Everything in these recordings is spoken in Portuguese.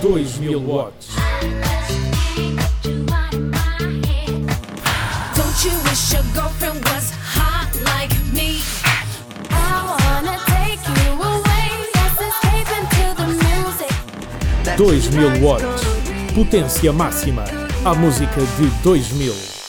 2000 watts. Don't you wish your girlfriend was hot like me? I wanna take you away. Let's escape into the music. 2000 watts. Potência máxima. A música de 2000.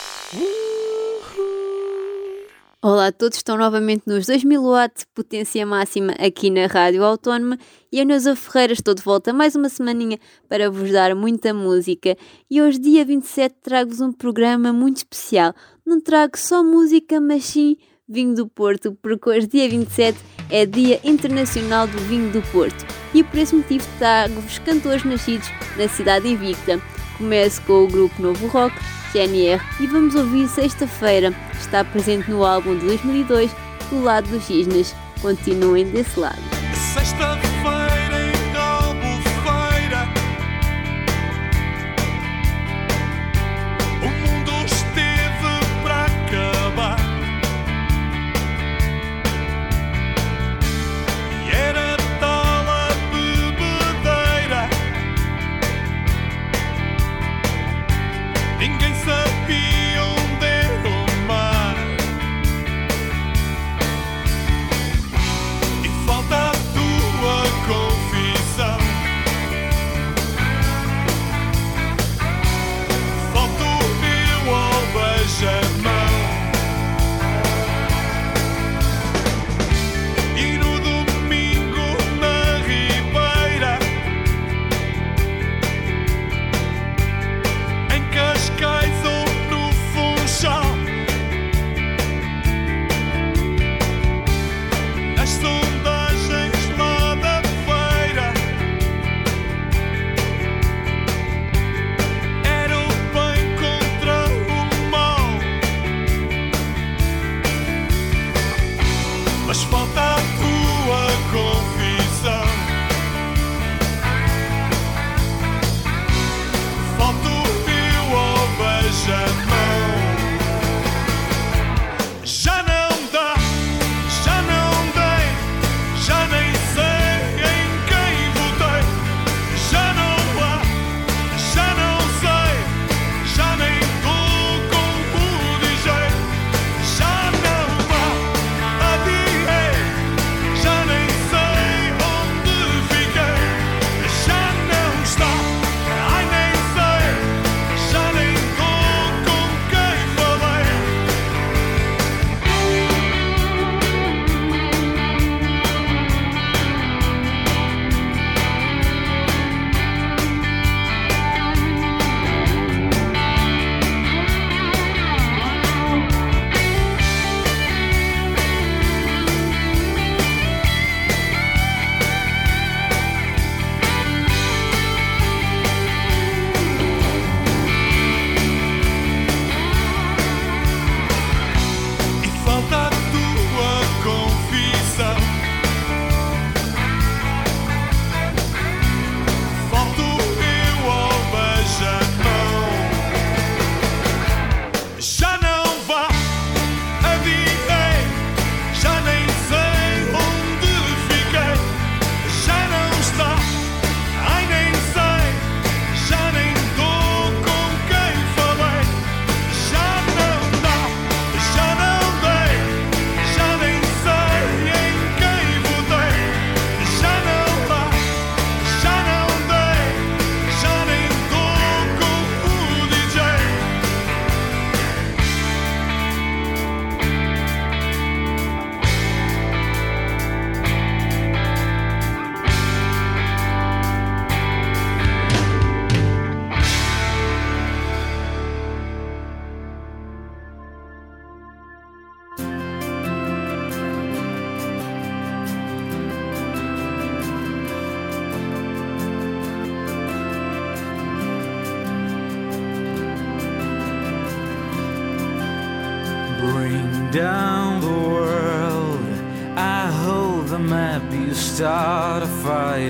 Olá a todos, estão novamente nos 2000 watts, potência máxima aqui na Rádio Autónoma e a Neuza Ferreira estou de volta mais uma semaninha para vos dar muita música e hoje dia 27 trago-vos um programa muito especial. Não trago só música, mas sim vinho do Porto, porque hoje dia 27 é Dia Internacional do Vinho do Porto e por esse motivo trago-vos cantores nascidos na cidade invicta. Começo com o grupo Novo Rock, GNR e vamos ouvir Sexta-feira, está presente no álbum de 2002, do lado dos cisnes. Continuem desse lado. Sexta-feira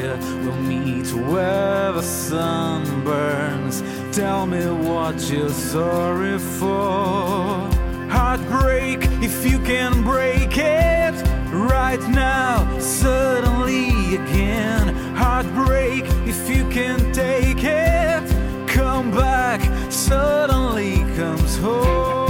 fire. We'll meet where the sun burns. Tell me what you're sorry for. Heartbreak, if you can break it right now, suddenly again. Heartbreak, if you can take it, come back. Suddenly comes home.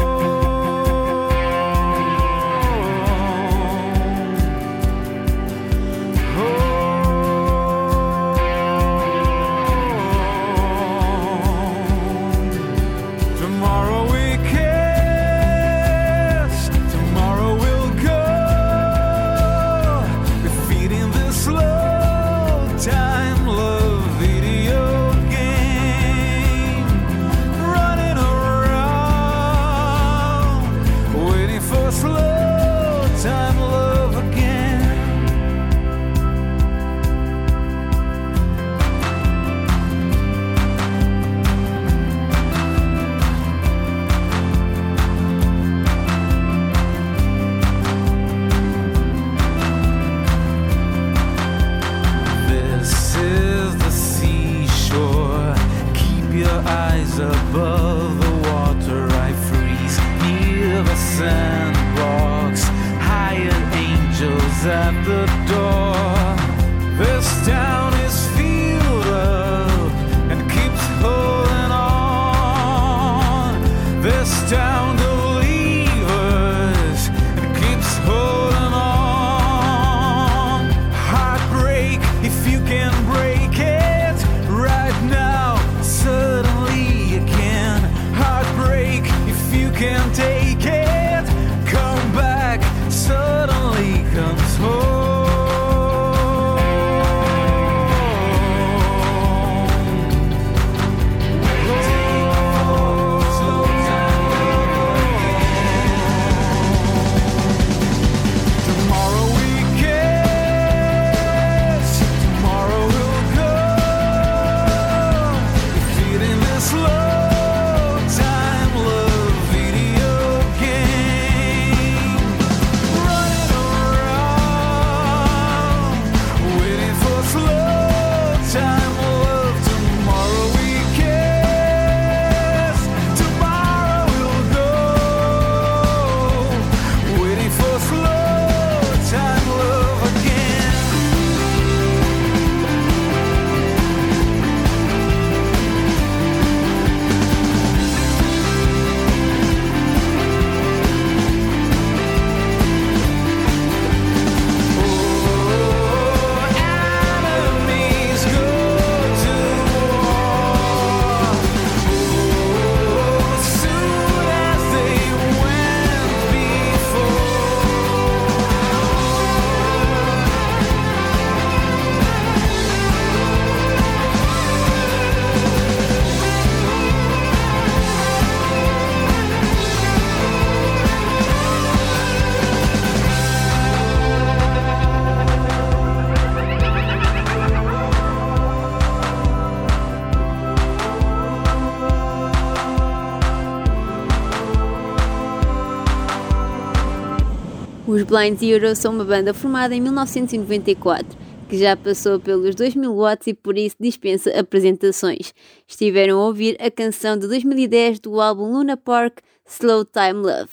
Os Blind Zero são uma banda formada em 1994, que já passou pelos 2000 watts e por isso dispensa apresentações. Estiveram a ouvir a canção de 2010 do álbum Luna Park, Slow Time Love.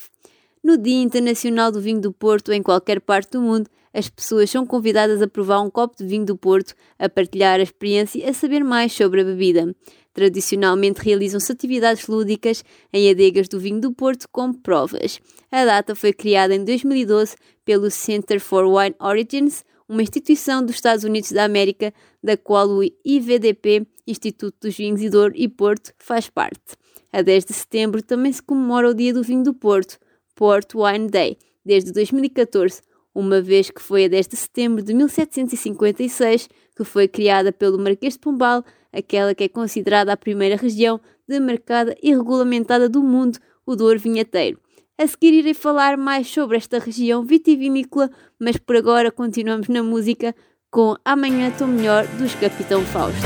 No Dia Internacional do Vinho do Porto, em qualquer parte do mundo, as pessoas são convidadas a provar um copo de vinho do Porto, a partilhar a experiência e a saber mais sobre a bebida. Tradicionalmente realizam-se atividades lúdicas em adegas do vinho do Porto como provas. A data foi criada em 2012 pelo Center for Wine Origins, uma instituição dos Estados Unidos da América, da qual o IVDP, Instituto dos Vinhos e Douro e Porto, faz parte. A 10 de setembro também se comemora o Dia do Vinho do Porto, Port Wine Day, desde 2014, uma vez que foi a 10 de setembro de 1756 que foi criada pelo Marquês de Pombal, aquela que é considerada a primeira região demarcada e regulamentada do mundo, o Douro Vinheteiro. A seguir irei falar mais sobre esta região vitivinícola, mas por agora continuamos na música com Amanhã Estou Melhor dos Capitão Fausto.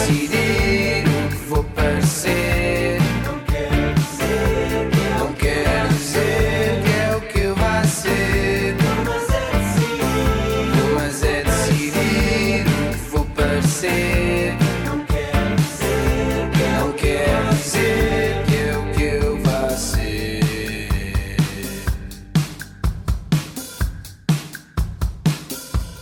Decidir o que vou parecer. Não quer dizer que é, não o que vai ser. Vou, mas é decidir. O que vou parecer. Não quer dizer que é, não o que eu vá ser.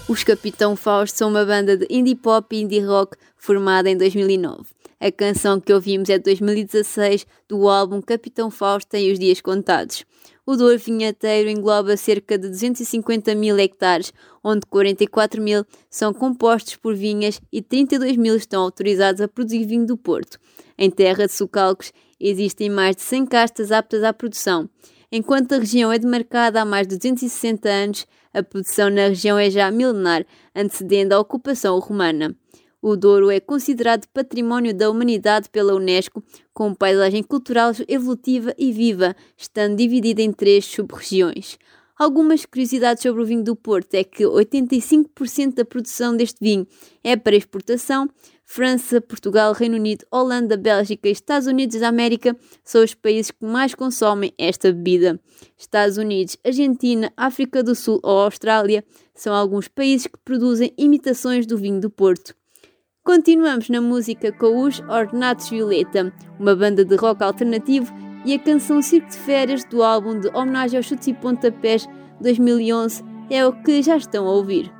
Os Capitão Fausto são uma banda de indie pop e indie rock formada em 2009. A canção que ouvimos é de 2016 do álbum Capitão Fausto tem os dias contados. O Douro Vinheteiro engloba cerca de 250 mil hectares, onde 44 mil são compostos por vinhas e 32 mil estão autorizados a produzir vinho do Porto. Em terra de Sucalcos existem mais de 100 castas aptas à produção. Enquanto a região é demarcada há mais de 260 anos, a produção na região é já milenar, antecedendo a ocupação romana. O Douro é considerado Património da Humanidade pela Unesco, com paisagem cultural evolutiva e viva, estando dividida em três sub-regiões. Algumas curiosidades sobre o vinho do Porto é que 85% da produção deste vinho é para exportação. França, Portugal, Reino Unido, Holanda, Bélgica e Estados Unidos da América são os países que mais consomem esta bebida. Estados Unidos, Argentina, África do Sul ou Austrália são alguns países que produzem imitações do vinho do Porto. Continuamos na música com os Ornatos Violeta, uma banda de rock alternativo, e a canção Circo de Férias do álbum de homenagem aos chutes e pontapés 2011 é o que já estão a ouvir.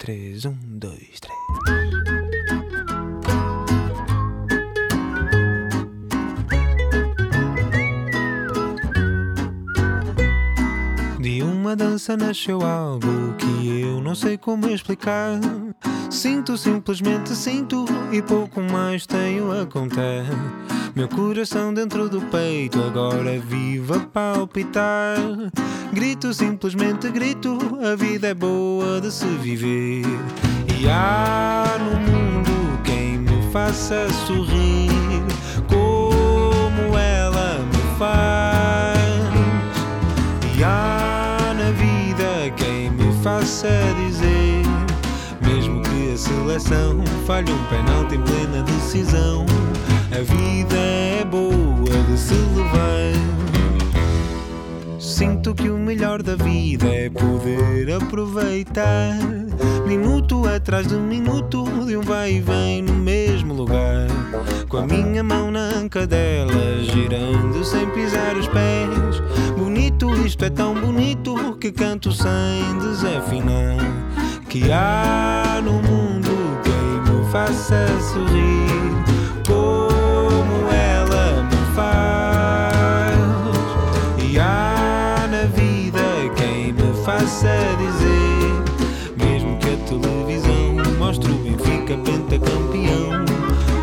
Três, um, dois, três. De uma dança nasceu algo que eu não sei como explicar. Sinto, simplesmente sinto e pouco mais tenho a contar. Meu coração dentro do peito agora vive a palpitar. Grito, simplesmente grito, a vida é boa de se viver. E há no mundo quem me faça sorrir como ela me faz. E há na vida quem me faça dizer, seleção falhe um penalti em plena decisão, a vida é boa de se levar. Sinto que o melhor da vida é poder aproveitar. Minuto atrás de minuto, de um vai e vem no mesmo lugar. Com a minha mão na anca dela, girando sem pisar os pés. Bonito, isto é tão bonito que canto sem desafinar. Que há no mundo quem me faça sorrir como ela me faz. E há na vida quem me faça dizer, mesmo que a televisão mostre o Benfica pentacampeão,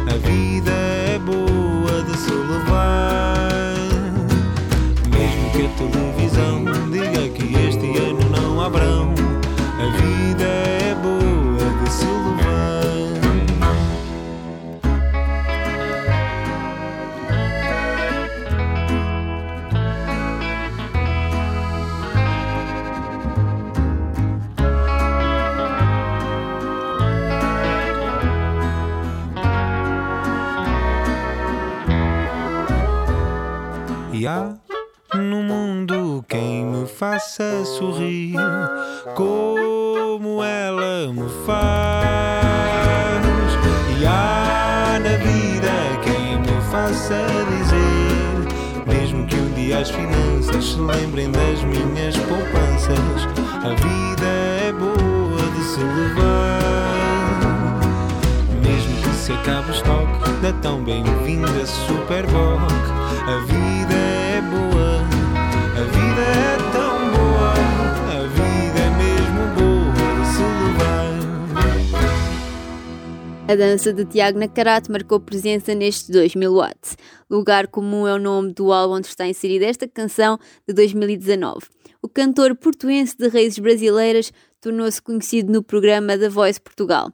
a vida é boa de se levar. Mesmo que a televisão sorrir como ela me faz. E há na vida quem me faça dizer, mesmo que um dia as finanças se lembrem das minhas poupanças, a vida é boa de se levar. Mesmo que se acabe o estoque da tão bem-vinda Superboc, a vida é boa, A dança de Tiago Nacarato marcou presença neste 2000 watts. Lugar Comum é o nome do álbum onde está inserida esta canção de 2019. O cantor portuense de raízes brasileiras tornou-se conhecido no programa The Voice Portugal.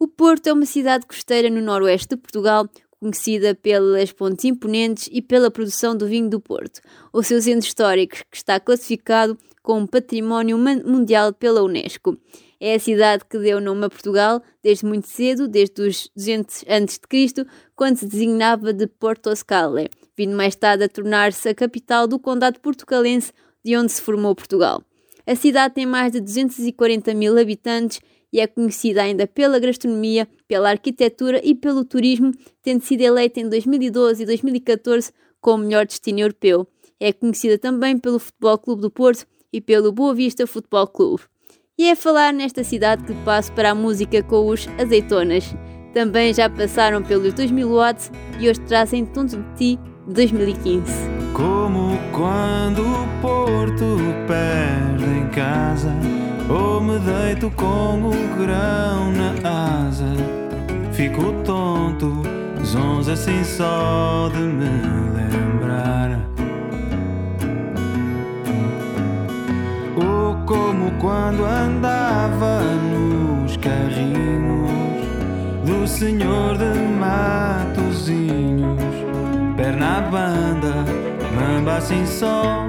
O Porto é uma cidade costeira no noroeste de Portugal, conhecida pelas pontes imponentes e pela produção do vinho do Porto. O seu centro histórico, que está classificado como Património Mundial pela Unesco. É a cidade que deu nome a Portugal desde muito cedo, desde os 200 a.C., quando se designava de Porto Scale, vindo mais tarde a tornar-se a capital do condado portucalense de onde se formou Portugal. A cidade tem mais de 240 mil habitantes e é conhecida ainda pela gastronomia, pela arquitetura e pelo turismo, tendo sido eleita em 2012 e 2014 como melhor destino europeu. É conhecida também pelo Futebol Clube do Porto e pelo Boa Vista Futebol Clube. E é falar nesta cidade que passo para a música com os Azeitonas. Também já passaram pelos 2000 watts e hoje trazem Tonto de Ti de 2015. Como quando o Porto perde em casa Ou me deito com o grão na asa Fico tonto, zonzo assim só de me lembrar como quando andava nos carrinhos Do senhor de Matozinhos Perna à banda, mamba assim só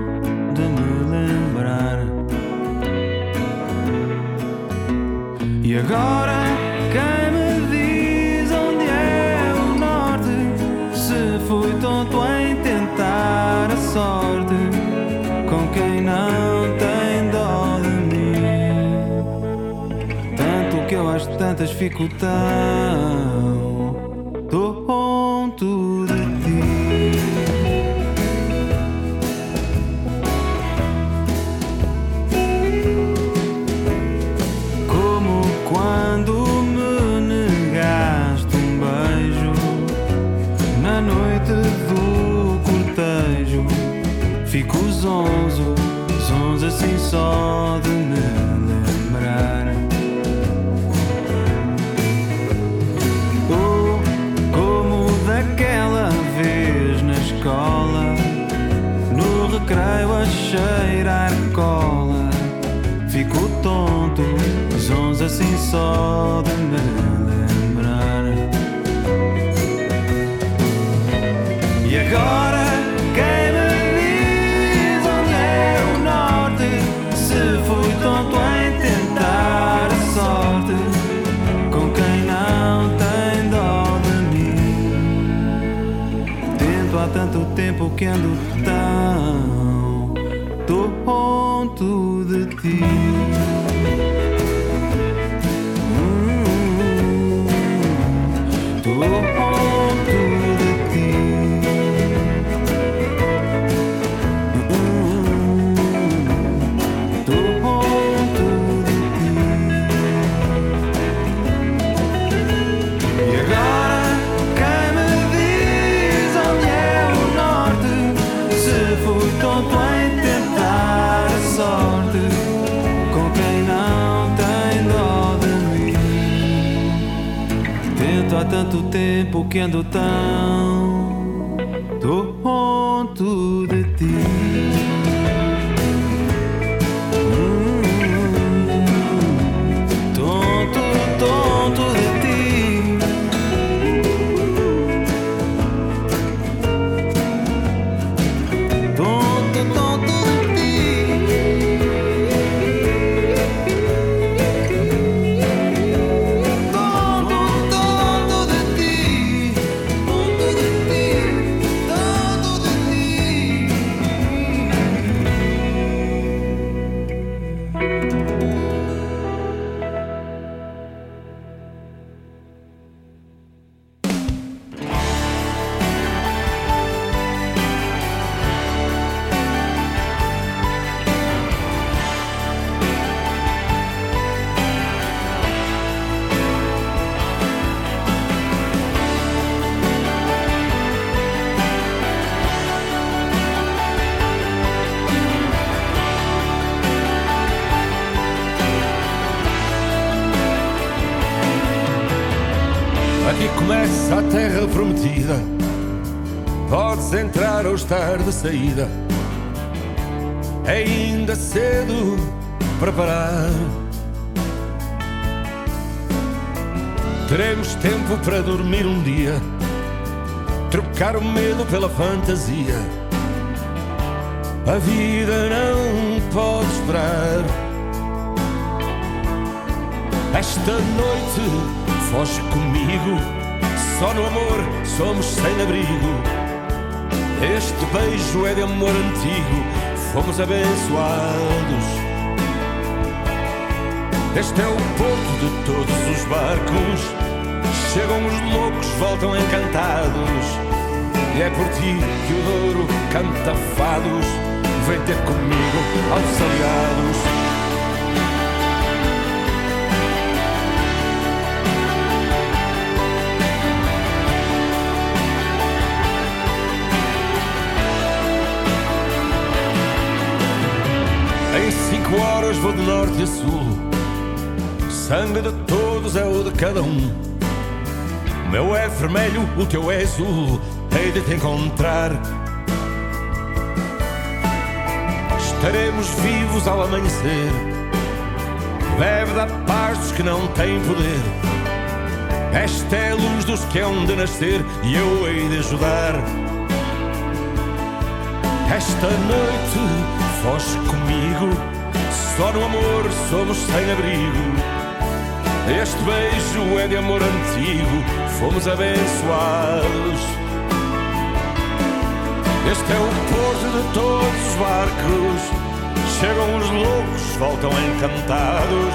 de me lembrar. E agora quem me diz onde é o norte? Se fui tonto em tentar a sorte perguntas, fico tão tonto de ti. Como quando me negaste um beijo na noite do cortejo, fico zonzo, zonzo assim só de cheirar cola. Fico tonto, zonzo assim só de me lembrar. E agora quem me diz onde é o norte? Se fui tonto em tentar a sorte com quem não tem dó de mim. Tento há tanto tempo que ando tão tonto de ti. Hum, Tonto de ti. Tonto de ti. E agora quem me diz onde é o norte? Se fui tonto em sorte com quem não tem dó de mim. Tento há tanto tempo que ando tão tonto de ti. De saída. É ainda cedo para parar. Teremos tempo para dormir um dia. Trocar o medo pela fantasia. A vida não pode esperar. Esta noite foge comigo. Só no amor somos sem abrigo. Este beijo é de amor antigo. Fomos abençoados. Este é o porto de todos os barcos. Chegam os loucos, voltam encantados. E é por ti que o Douro canta fados. Vem ter comigo aos aliados. Cinco horas vou de norte a sul. Sangue de todos é o de cada um. O meu é vermelho, o teu é azul. Hei de te encontrar. Estaremos vivos ao amanhecer. Bebe da paz dos que não têm poder. Esta é a luz dos que hão de nascer e eu hei de ajudar. Esta noite foge comigo. Só no amor somos sem abrigo. Este beijo é de amor antigo. Fomos abençoados. Este é o porto de todos os barcos. Chegam os loucos, voltam encantados.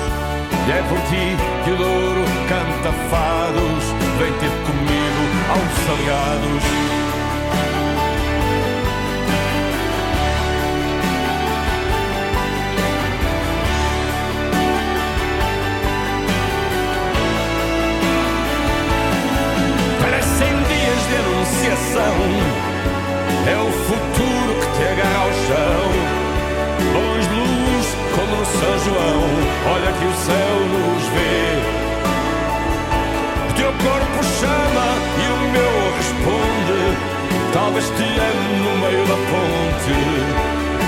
E é por ti que o Douro canta fados. Vem ter comigo aos aliados. É o futuro que te agarra ao chão. Bons de luz São João, olha que o céu nos vê. O teu corpo chama e o meu responde. Talvez te ame no meio da ponte.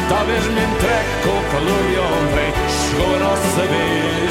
Talvez me entregue com calor de ontem. Chegou a nossa vez.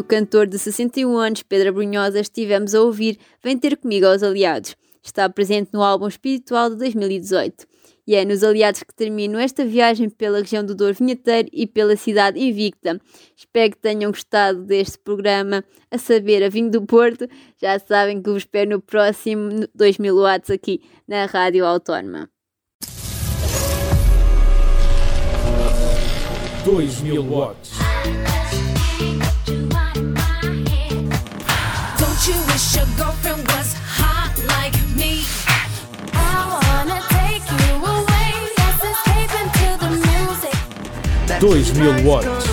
O cantor de 61 anos, Pedro Brunhosa, estivemos a ouvir Vem Ter Comigo aos Aliados. Está presente no álbum Espiritual de 2018. E é nos Aliados que termino esta viagem pela região do Douro Vinheteiro e pela cidade invicta. Espero que tenham gostado deste programa, a saber, a vinho do Porto. Já sabem que vos espero no próximo 2000 watts aqui na Rádio Autónoma. 2000 watts. Wish your girlfriend was hot like me? I wanna take you away. Let's escape into the music. 2000 watts.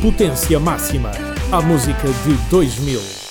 Potência máxima. A música de 2000.